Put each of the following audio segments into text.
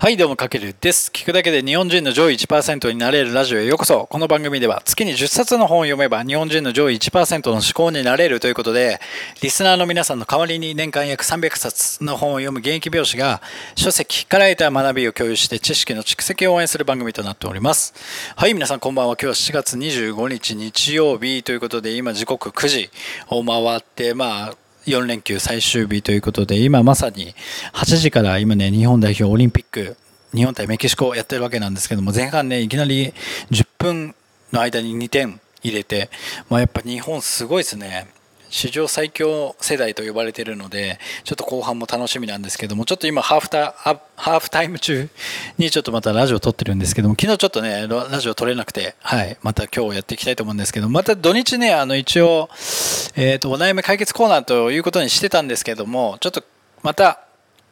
はい、どうも、かけるです。聞くだけで日本人の上位1%になれるラジオへようこそ。この番組では月に10冊の本を読めば日本人の上位1%の思考になれるということで、リスナーの皆さんの代わりに年間約300冊の本を読む現役病師が書籍から得た学びを共有して知識の蓄積を応援する番組となっております。はい、皆さんこんばんは。今日は7月25日日曜日ということで、今時刻9時を回って、まあ、4連休最終日ということで、今まさに8時から今ね、日本代表オリンピック、日本対メキシコをやってるわけなんですけども、前半ね、いきなり10分の間に2点入れて、まあやっぱ日本すごいですね。史上最強世代と呼ばれているので、ちょっと後半も楽しみなんですけども、ちょっと今ハーフタハーフタイム中にちょっとまたラジオ撮ってるんですけども、昨日ちょっとね、ラジオ撮れなくて、はい、また今日やっていきたいと思うんですけど、また土日ね、あの一応、えっ、と、お悩み解決コーナーということにしてたんですけども、ちょっとまた、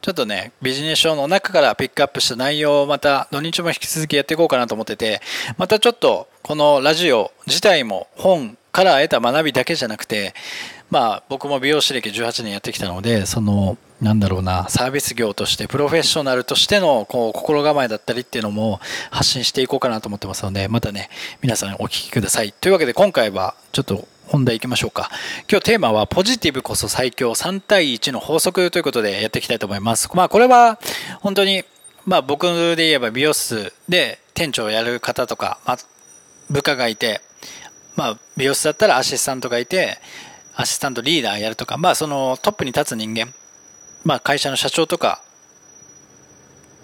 ちょっとね、ビジネス書の中からピックアップした内容をまた土日も引き続きやっていこうかなと思ってて、またちょっとこのラジオ自体も本から得た学びだけじゃなくて、まあ僕も美容師歴18年やってきたので、その、なんだろうな、サービス業として、プロフェッショナルとしてのこう心構えだったりっていうのも発信していこうかなと思ってますので、またね、皆さんお聞きください。というわけで今回はちょっと本題いきましょうか。今日テーマはポジティブこそ最強3対1の法則ということでやっていきたいと思います。まあこれは本当にまあ僕で言えば美容室で店長をやる方とか、まあ、部下がいて、まあ美容室だったらアシスタントがいて、アシスタントリーダーやるとか、まあそのトップに立つ人間、まあ会社の社長とか、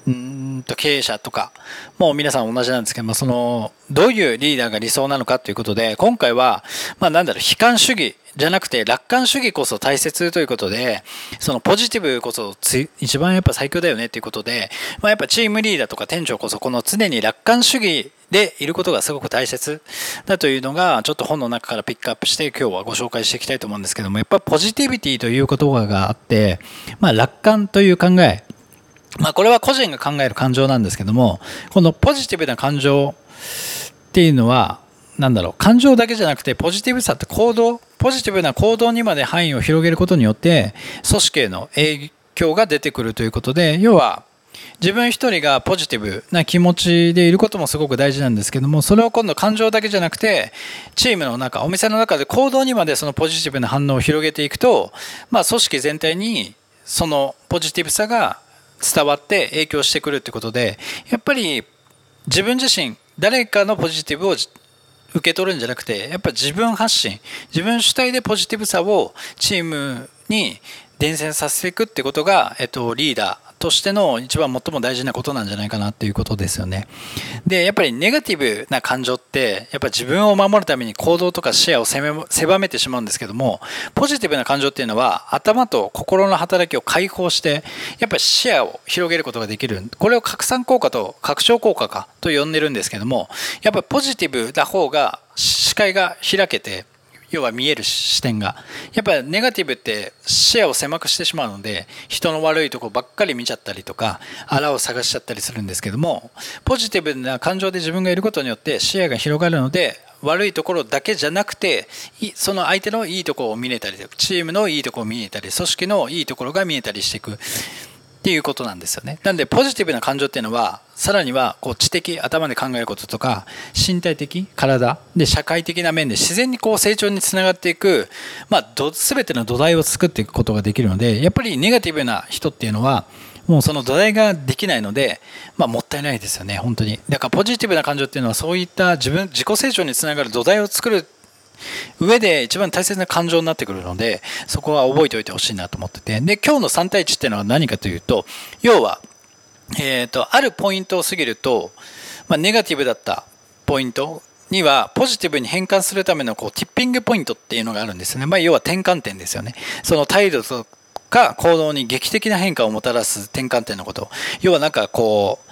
うんと経営者とか、もう皆さん同じなんですけども、その、どういうリーダーが理想なのかということで、今回は、まあなんだろう、悲観主義じゃなくて楽観主義こそ大切ということで、そのポジティブこそ一番やっぱ最強だよねということで、まあやっぱチームリーダーとか店長こそこの常に楽観主義でいることがすごく大切だというのがちょっと本の中からピックアップして今日はご紹介していきたいと思うんですけどもやっぱポジティビティという言葉があって、まあ、楽観という考えまあこれは個人が考える感情なんですけどもこのポジティブな感情っていうのはなんだろう感情だけじゃなくてポジティブさって行動ポジティブな行動にまで範囲を広げることによって組織への影響が出てくるということで要は自分一人がポジティブな気持ちでいることもすごく大事なんですけどもそれを今度感情だけじゃなくてチームの中お店の中で行動にまでそのポジティブな反応を広げていくと、まあ、組織全体にそのポジティブさが伝わって影響してくるということでやっぱり自分自身誰かのポジティブを受け取るんじゃなくてやっぱ自分発信自分主体でポジティブさをチームに伝染させていくってことが、えっと、リーダー。としての一番最も大事なことなんじゃないかなっていうことですよね。で、やっぱりネガティブな感情って、やっぱ自分を守るために行動とか視野を狭めてしまうんですけども、ポジティブな感情っていうのは頭と心の働きを解放して、やっぱり視野を広げることができる。これを拡散効果と拡張効果かと呼んでるんですけども、やっぱりポジティブな方が視界が開けて、要は見える視点がやっぱネガティブって視野を狭くしてしまうので人の悪いとこばっかり見ちゃったりとかあらを探しちゃったりするんですけどもポジティブな感情で自分がいることによって視野が広がるので悪いところだけじゃなくてその相手のいいところを見れたりチームのいいところを見えたり組織のいいところが見えたりしていくっていうことなんですよね。なんでポジティブな感情っていうのはさらにはこう知的頭で考えることとか身体的体で社会的な面で自然にこう成長につながっていく、まあ、全ての土台を作っていくことができるのでやっぱりネガティブな人っていうのはもうその土台ができないので、まあ、もったいないですよね本当に。だからポジティブな感情っていうのはそういった自分自己成長につながる土台を作る上で一番大切な感情になってくるのでそこは覚えておいてほしいなと思ってて。で今日の3対1っていうのは何かというと要は、えーと、あるポイントを過ぎると、まあ、ネガティブだったポイントにはポジティブに変換するためのこうティッピングポイントっていうのがあるんですよね、まあ、要は転換点ですよね。その態度とか行動に劇的な変化をもたらす転換点のこと。要はなんかこう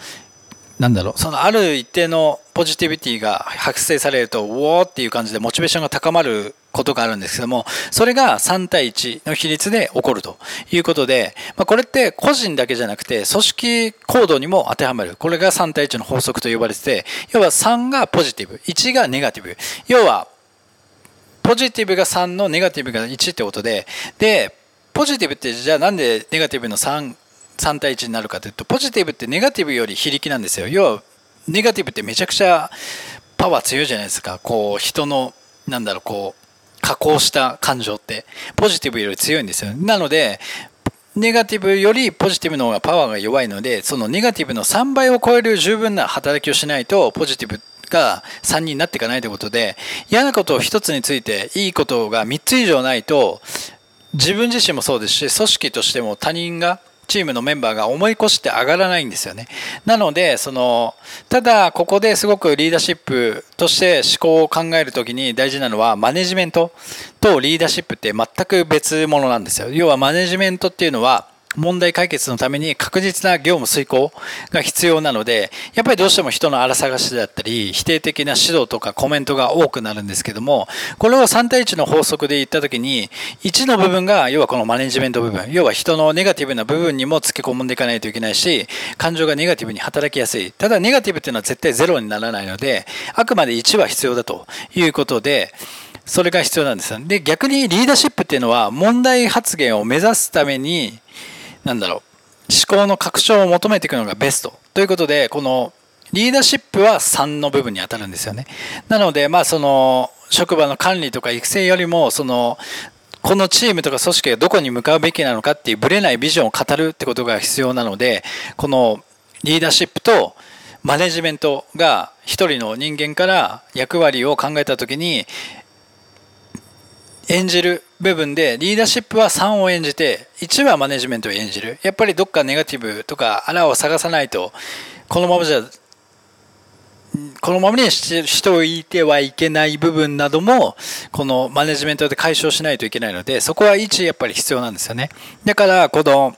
なんだろう、そのある一定のポジティビティが発生されると、ウォーっていう感じでモチベーションが高まることがあるんですけども、それが3対1の比率で起こるということで、まあ、これって個人だけじゃなくて、組織行動にも当てはまる。これが3対1の法則と呼ばれてて、要は3がポジティブ、1がネガティブ。要は、ポジティブが3のネガティブが1ってことで、で、ポジティブってじゃあなんでネガティブの3 3対1になるかというとポジティブってネガティブより非力なんですよ。要はネガティブってめちゃくちゃパワー強いじゃないですか。こう人のなんだろうこう加工した感情って。ポジティブより強いんですよ。なのでネガティブよりポジティブの方がパワーが弱いのでそのネガティブの3倍を超える十分な働きをしないとポジティブが3人になっていかないということで嫌なことを1つについていいことが3つ以上ないと自分自身もそうですし組織としても他人がチームのメンバーが思い越して上がらないんですよね。なので、その、ただここですごくリーダーシップとして思考を考えるときに大事なのはマネジメントとリーダーシップって全く別物なんですよ。要はマネジメントっていうのは問題解決のために確実な業務遂行が必要なので、やっぱりどうしても人の荒探しだったり、否定的な指導とかコメントが多くなるんですけども、これを3対1の法則で言ったときに、1の部分が、要はこのマネジメント部分、要は人のネガティブな部分にも付け込んでいかないといけないし、感情がネガティブに働きやすい。ただネガティブっていうのは絶対ゼロにならないので、あくまで1は必要だということで、それが必要なんですよ。で、逆にリーダーシップっていうのは問題発言を目指すために、なんだろう、思考の拡張を求めていくのがベスト。ということで、このリーダーシップは3の部分に当たるんですよね。なので、まあその、職場の管理とか育成よりも、その、このチームとか組織がどこに向かうべきなのかっていうブレないビジョンを語るってことが必要なので、このリーダーシップとマネジメントが一人の人間から役割を考えた時に演じる部分でリーダーシップは3を演じて1はマネジメントを演じる。やっぱりどっかネガティブとか穴を探さないとこのままじゃこのままにしておいてはいけない部分などもこのマネジメントで解消しないといけないのでそこは1やっぱり必要なんですよね。だからこの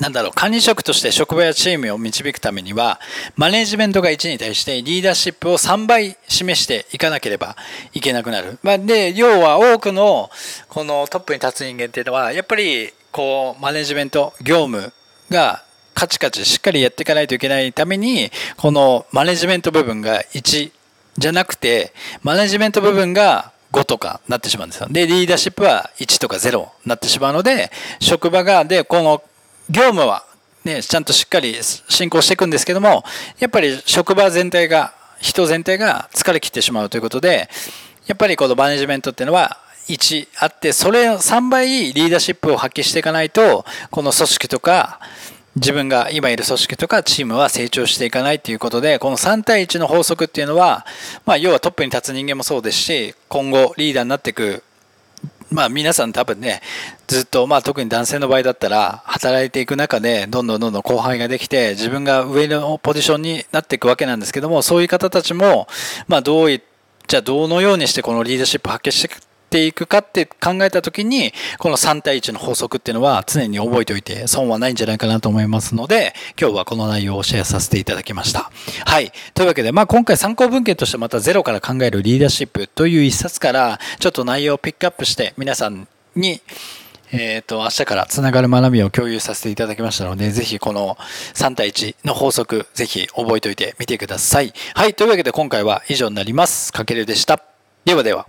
なんだろう、管理職として職場やチームを導くためには、マネジメントが1に対してリーダーシップを3倍示していかなければいけなくなる。まあ、で、要は多くのこのトップに立つ人間っていうのは、やっぱりこう、マネジメント、業務がカチカチしっかりやっていかないといけないために、このマネジメント部分が1じゃなくて、マネジメント部分が5とかなってしまうんですよ。で、リーダーシップは1とか0になってしまうので、職場が、で、この業務は、ね、ちゃんとしっかり進行していくんですけども、やっぱり職場全体が、人全体が疲れ切ってしまうということで、やっぱりこのマネジメントっていうのは1あって、それを3倍リーダーシップを発揮していかないと、この組織とか、自分が今いる組織とかチームは成長していかないということで、この3対1の法則っていうのは、まあ要はトップに立つ人間もそうですし、今後リーダーになっていくまあ皆さん多分ね、ずっと、まあ特に男性の場合だったら、働いていく中で、どんどんどんどん後輩ができて、自分が上のポジションになっていくわけなんですけども、そういう方たちも、まあどういじゃあどのようにしてこのリーダーシップ発揮してていくかって考えた時に、この3対1の法則っていうのは常に覚えておいて損はないんじゃないかなと思いますので、今日はこの内容をシェアさせていただきました。はい。というわけで、まあ今回参考文献としてまたゼロから考えるリーダーシップという一冊から、ちょっと内容をピックアップして皆さんに、えっ、ー、と、明日からつながる学びを共有させていただきましたので、ぜひこの3対1の法則、ぜひ覚えておいてみてください。はい。というわけで今回は以上になります。かけるでした。ではでは。